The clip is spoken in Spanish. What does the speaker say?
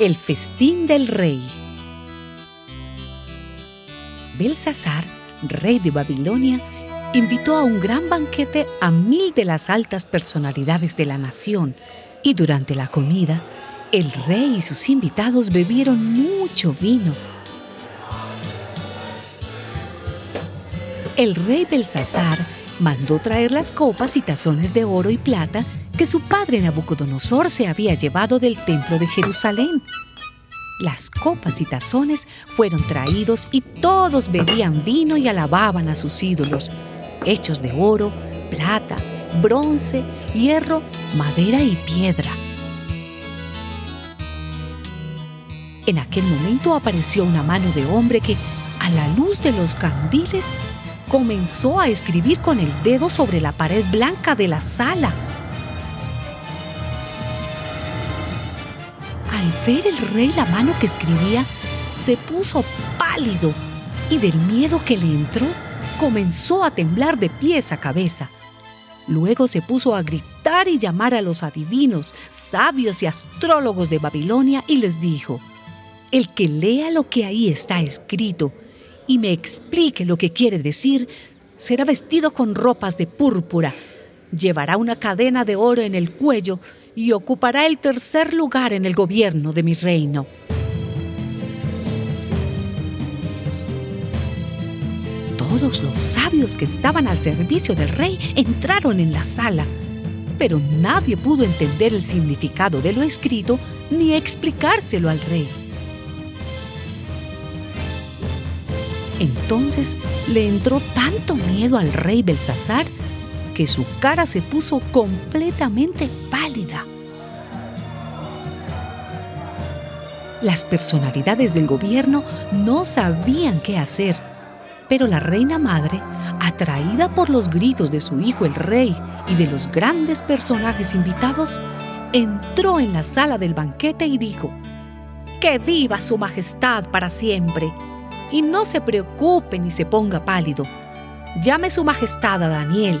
El festín del rey. Belsasar, rey de Babilonia, invitó a un gran banquete a mil de las altas personalidades de la nación y durante la comida, el rey y sus invitados bebieron mucho vino. El rey Belsasar mandó traer las copas y tazones de oro y plata que su padre Nabucodonosor se había llevado del templo de Jerusalén. Las copas y tazones fueron traídos y todos bebían vino y alababan a sus ídolos, hechos de oro, plata, bronce, hierro, madera y piedra. En aquel momento apareció una mano de hombre que, a la luz de los candiles, comenzó a escribir con el dedo sobre la pared blanca de la sala. Al ver el rey la mano que escribía, se puso pálido y del miedo que le entró, comenzó a temblar de pies a cabeza. Luego se puso a gritar y llamar a los adivinos, sabios y astrólogos de Babilonia y les dijo, El que lea lo que ahí está escrito y me explique lo que quiere decir, será vestido con ropas de púrpura, llevará una cadena de oro en el cuello y ocupará el tercer lugar en el gobierno de mi reino. Todos los sabios que estaban al servicio del rey entraron en la sala, pero nadie pudo entender el significado de lo escrito ni explicárselo al rey. Entonces le entró tanto miedo al rey Belsasar que su cara se puso completamente pálida. Las personalidades del gobierno no sabían qué hacer, pero la reina madre, atraída por los gritos de su hijo el rey y de los grandes personajes invitados, entró en la sala del banquete y dijo, Que viva su majestad para siempre, y no se preocupe ni se ponga pálido. Llame su majestad a Daniel,